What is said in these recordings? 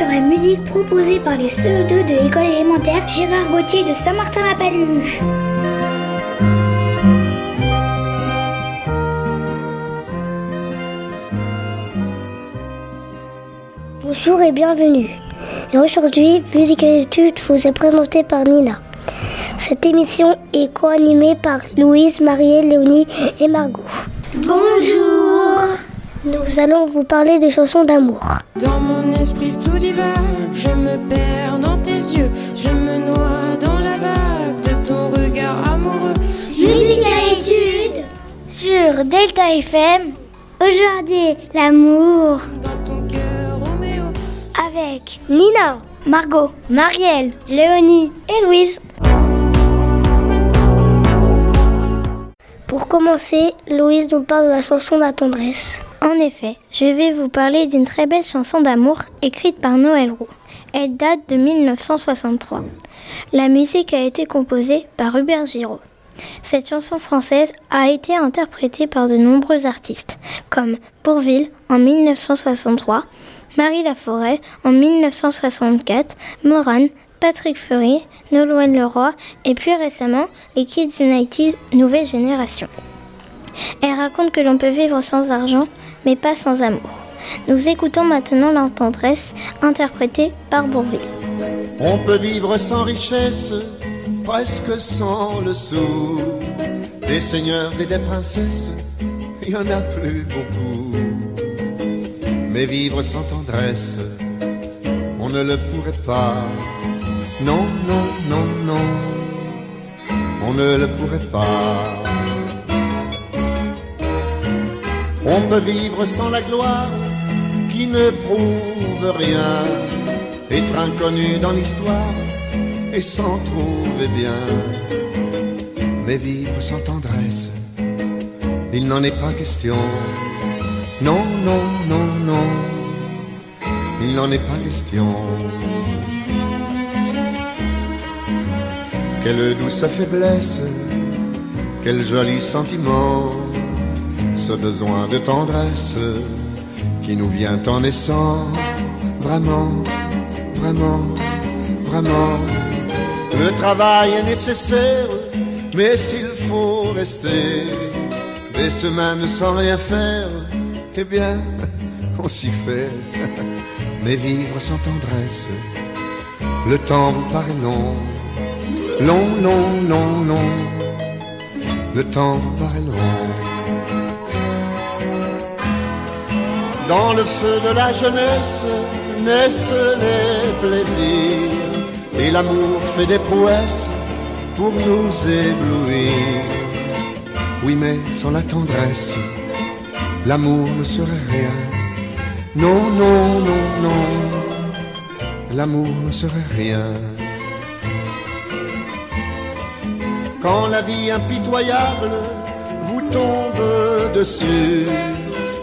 Sur la musique proposée par les CE2 de l'école élémentaire Gérard Gauthier de Saint-Martin-la-Palue. Bonjour et bienvenue. Et aujourd'hui, Musique et études vous est présentée par Nina. Cette émission est co-animée par Louise, Marielle, Léonie et Margot. Bonjour Nous allons vous parler des chansons d'amour. Dans mon esprit tout divague, je me perds dans tes yeux, je me noie dans la vague de ton regard amoureux. Musique et études Sur Delta FM, aujourd'hui, l'amour Dans ton cœur, Roméo. avec Nina, Margot, Marielle, Léonie et Louise. Pour commencer, Louise nous parle de la chanson La tendresse. En effet, je vais vous parler d'une très belle chanson d'amour écrite par Noël Roux. Elle date de 1963. La musique a été composée par Hubert Giraud. Cette chanson française a été interprétée par de nombreux artistes, comme Bourville en 1963, Marie Laforêt en 1964, Moran, Patrick Fury, Nolwenn Leroy et plus récemment les Kids United Nouvelle Génération. Elle raconte que l'on peut vivre sans argent, mais pas sans amour. Nous écoutons maintenant La tendresse, interprétée par Bourville. On peut vivre sans richesse, presque sans le sou. Des seigneurs et des princesses, il y en a plus beaucoup. Mais vivre sans tendresse, on ne le pourrait pas. Non, non, non, non, on ne le pourrait pas. On peut vivre sans la gloire qui ne prouve rien, être inconnu dans l'histoire et s'en trouver bien. Mais vivre sans tendresse, il n'en est pas question. Non, non, non, non, il n'en est pas question. Quelle douce faiblesse, quel joli sentiment, ce besoin de tendresse qui nous vient en naissant. Vraiment, vraiment, vraiment. Le travail est nécessaire, mais s'il faut rester des semaines sans rien faire, eh bien, on s'y fait. Mais vivre sans tendresse, le temps vous paraît long. Long, long, long, long, le temps vous paraît long. Dans le feu de la jeunesse naissent les plaisirs et l'amour fait des prouesses pour nous éblouir. Oui, mais sans la tendresse, l'amour ne serait rien. Non, non, non, non, l'amour ne serait rien. Quand la vie impitoyable vous tombe dessus,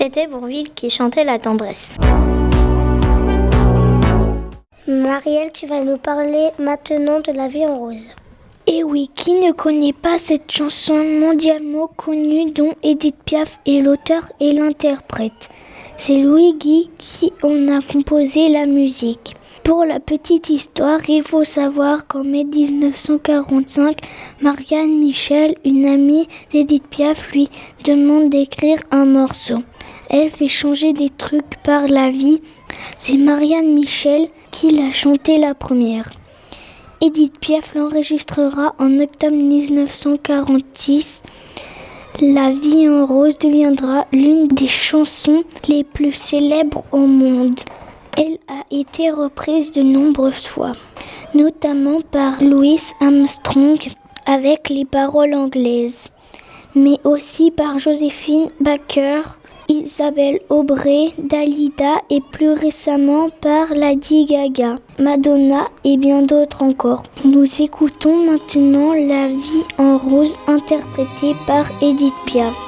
C'était Bourville qui chantait La tendresse. Marielle, tu vas nous parler maintenant de la vie en rose. Et oui, qui ne connaît pas cette chanson mondialement connue dont Edith Piaf est l'auteur et l'interprète? C'est Louis Guy qui en a composé la musique. Pour la petite histoire, il faut savoir qu'en mai 1945, Marianne Michel, une amie d'Edith Piaf, lui demande d'écrire un morceau. Elle fait changer des trucs par la vie. C'est Marianne Michel qui l'a chanté la première. Edith Piaf l'enregistrera en octobre 1946. La vie en rose deviendra l'une des chansons les plus célèbres au monde. Elle a été reprise de nombreuses fois, notamment par Louis Armstrong avec les paroles anglaises, mais aussi par Joséphine Baker, Isabelle Aubray, Dalida et plus récemment par Lady Gaga, Madonna et bien d'autres encore. Nous écoutons maintenant La vie en rose interprétée par Edith Piaf.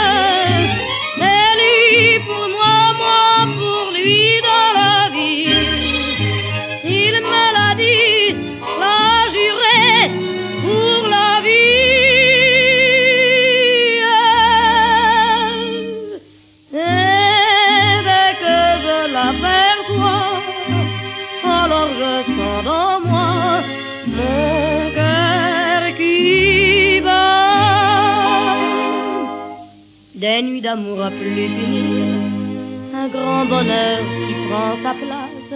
D'amour à plus finir, un grand bonheur qui prend sa place,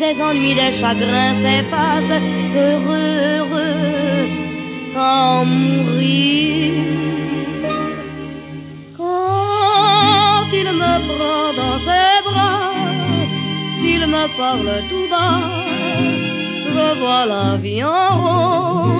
des ennuis, des chagrins s'effacent, heureux, heureux, en mourir. Quand il me prend dans ses bras, il me parle tout bas, je vois la vie en rose.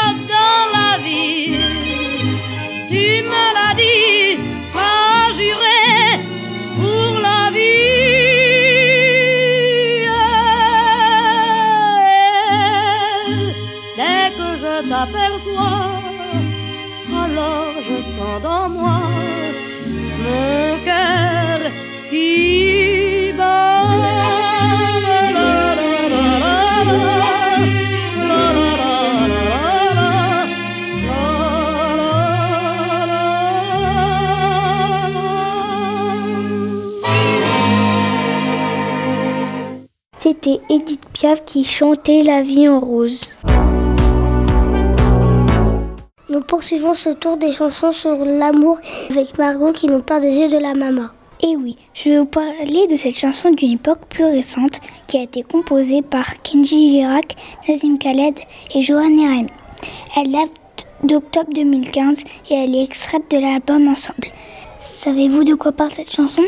C'était Edith Piaf qui chantait La vie en rose. Nous poursuivons ce tour des chansons sur l'amour avec Margot qui nous parle des yeux de la maman. Et oui, je vais vous parler de cette chanson d'une époque plus récente qui a été composée par Kenji Girac, Nazim Khaled et Johan Erem. Elle date d'octobre 2015 et elle est extraite de l'album Ensemble. Savez-vous de quoi parle cette chanson?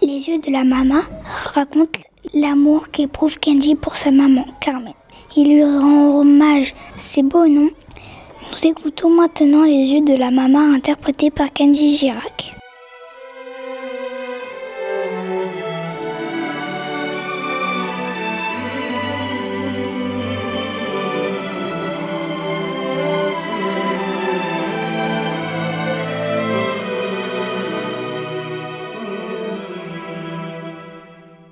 Les yeux de la maman racontent l'amour qu'éprouve Kenji pour sa maman, Carmen. Il lui rend hommage, c'est beau non? Nous écoutons maintenant les yeux de la maman interprétés par Kenji Girac.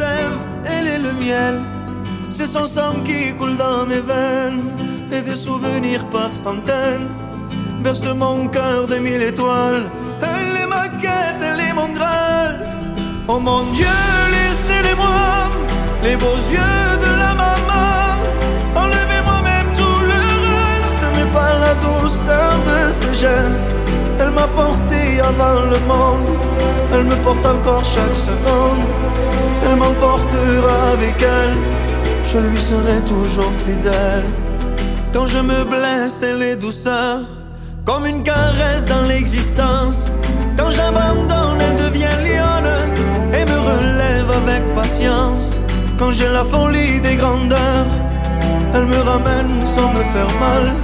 Elle est le miel. C'est son sang qui coule dans mes veines. Et des souvenirs par centaines. Berce mon cœur de mille étoiles. Elle est ma quête, elle est mon graal. Oh mon Dieu, laissez-les-moi, les beaux yeux de la maman. Enlevez-moi même tout le reste, mais pas la douceur de ses gestes. Elle m'a porté avant le monde, elle me porte encore chaque seconde. Elle m'emportera avec elle, je lui serai toujours fidèle. Quand je me blesse, elle est douceur, comme une caresse dans l'existence. Quand j'abandonne, elle devient lionne et me relève avec patience. Quand j'ai la folie des grandeurs, elle me ramène sans me faire mal.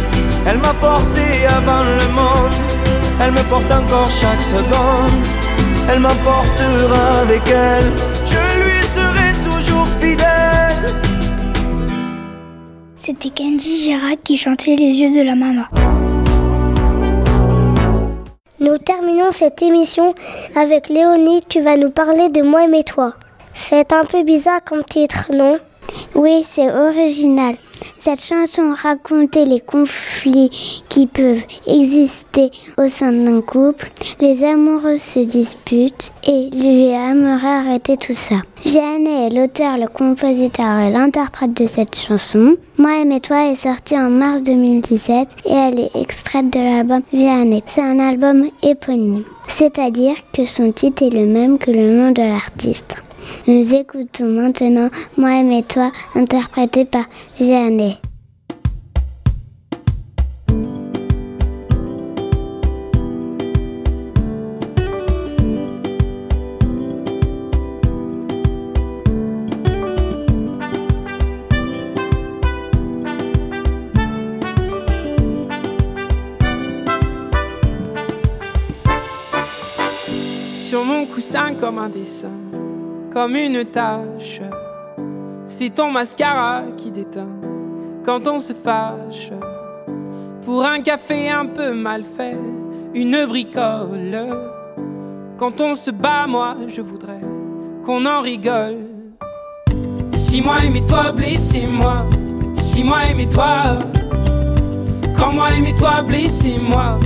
Elle m'a porté avant le monde, elle me porte encore chaque seconde. Elle m'emportera avec elle, je lui serai toujours fidèle. C'était Kenji Girac qui chantait Les yeux de la maman. Nous terminons cette émission avec Léonie. Tu vas nous parler de Moi et toi. C'est un peu bizarre comme titre, non? Oui, c'est original. Cette chanson racontait les conflits qui peuvent exister au sein d'un couple. Les amoureux se disputent et lui aimerait arrêter tout ça. Vianney est l'auteur, le compositeur et l'interprète de cette chanson. Moi et toi est sortie en mars 2017 et elle est extraite de l'album Vianney. C'est un album éponyme, c'est-à-dire que son titre est le même que le nom de l'artiste. Nous écoutons maintenant Moi et toi, interprété par Vianney. Sur mon coussin comme un dessin, comme une tache. C'est ton mascara qui déteint quand on se fâche. Pour un café un peu mal fait, une bricole. Quand on se bat, moi je voudrais qu'on en rigole. Si moi aimez-toi, blessez-moi. Si moi aimez-toi. Quand moi aimez-toi, blessez-moi.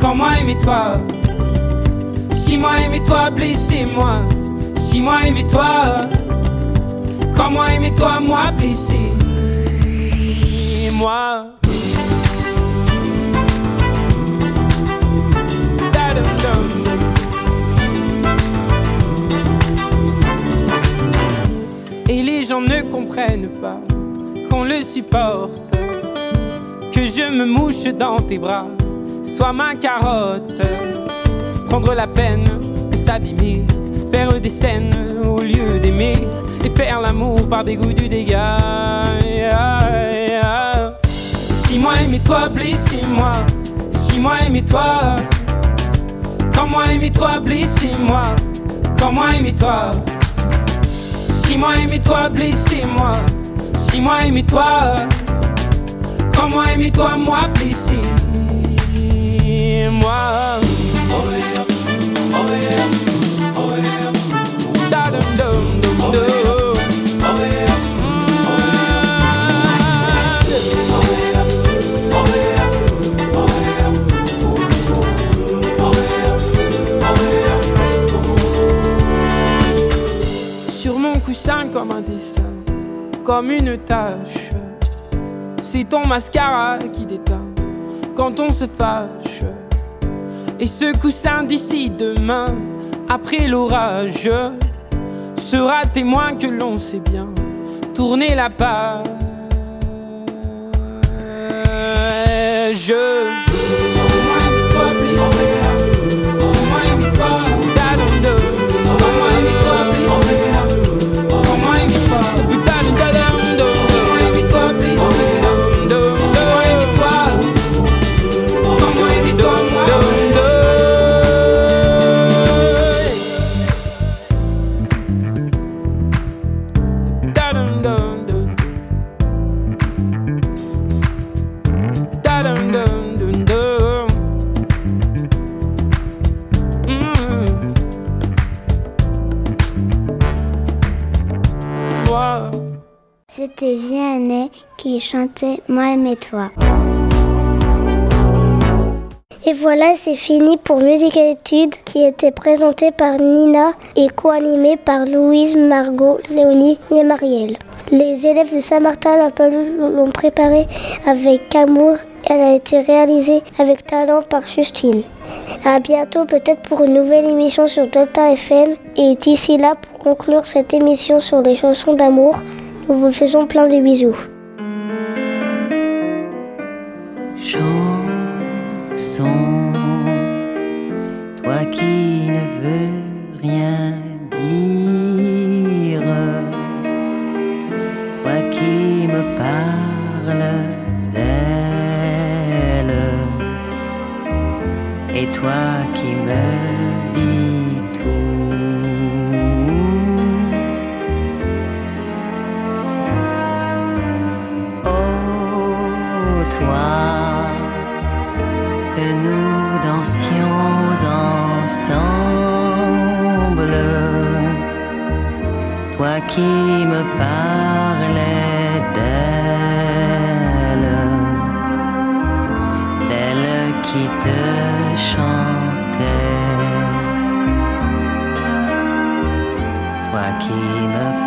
Quand moi aimez-toi. Si moi aimez-toi, blessez-moi. Si moi aimez-toi. Quand moi aimez-toi, moi blessé. Moi. Da-dum-dum-dum. Et les gens ne comprennent pas qu'on le supporte. Que je me mouche dans tes bras, sois ma carotte. Prendre la peine de s'abîmer, faire des scènes au lieu d'aimer et faire l'amour par dégoût du dégât. Si moi aimez-toi, blessez-moi. Si moi aimez-toi, comment aimez-toi, blessez-moi. Comment aimez-toi. Si moi aimez-toi, blessez-moi. Si moi aimez-toi, comment aimez-toi, moi blessez-moi. Mon coussin comme un dessin, comme une tache. C'est ton mascara qui déteint quand on se fâche. Et ce coussin d'ici demain, après l'orage, sera témoin que l'on sait bien tourner la page. C'était Vianney qui chantait Moi et toi. Et voilà, c'est fini pour Études qui était présenté par Nina et co-animé par Louise, Margot, Léonie et Marielle. Les élèves de Saint-Martin l'ont préparé avec amour. Elle a été réalisée avec talent par Justine. À bientôt peut-être pour une nouvelle émission sur Delta FM. Et d'ici là, pour conclure cette émission sur les chansons d'amour, nous vous faisons plein de bisous. Dansions ensemble. Toi qui me parlais d'elle, d'elle qui te chantait. Toi qui me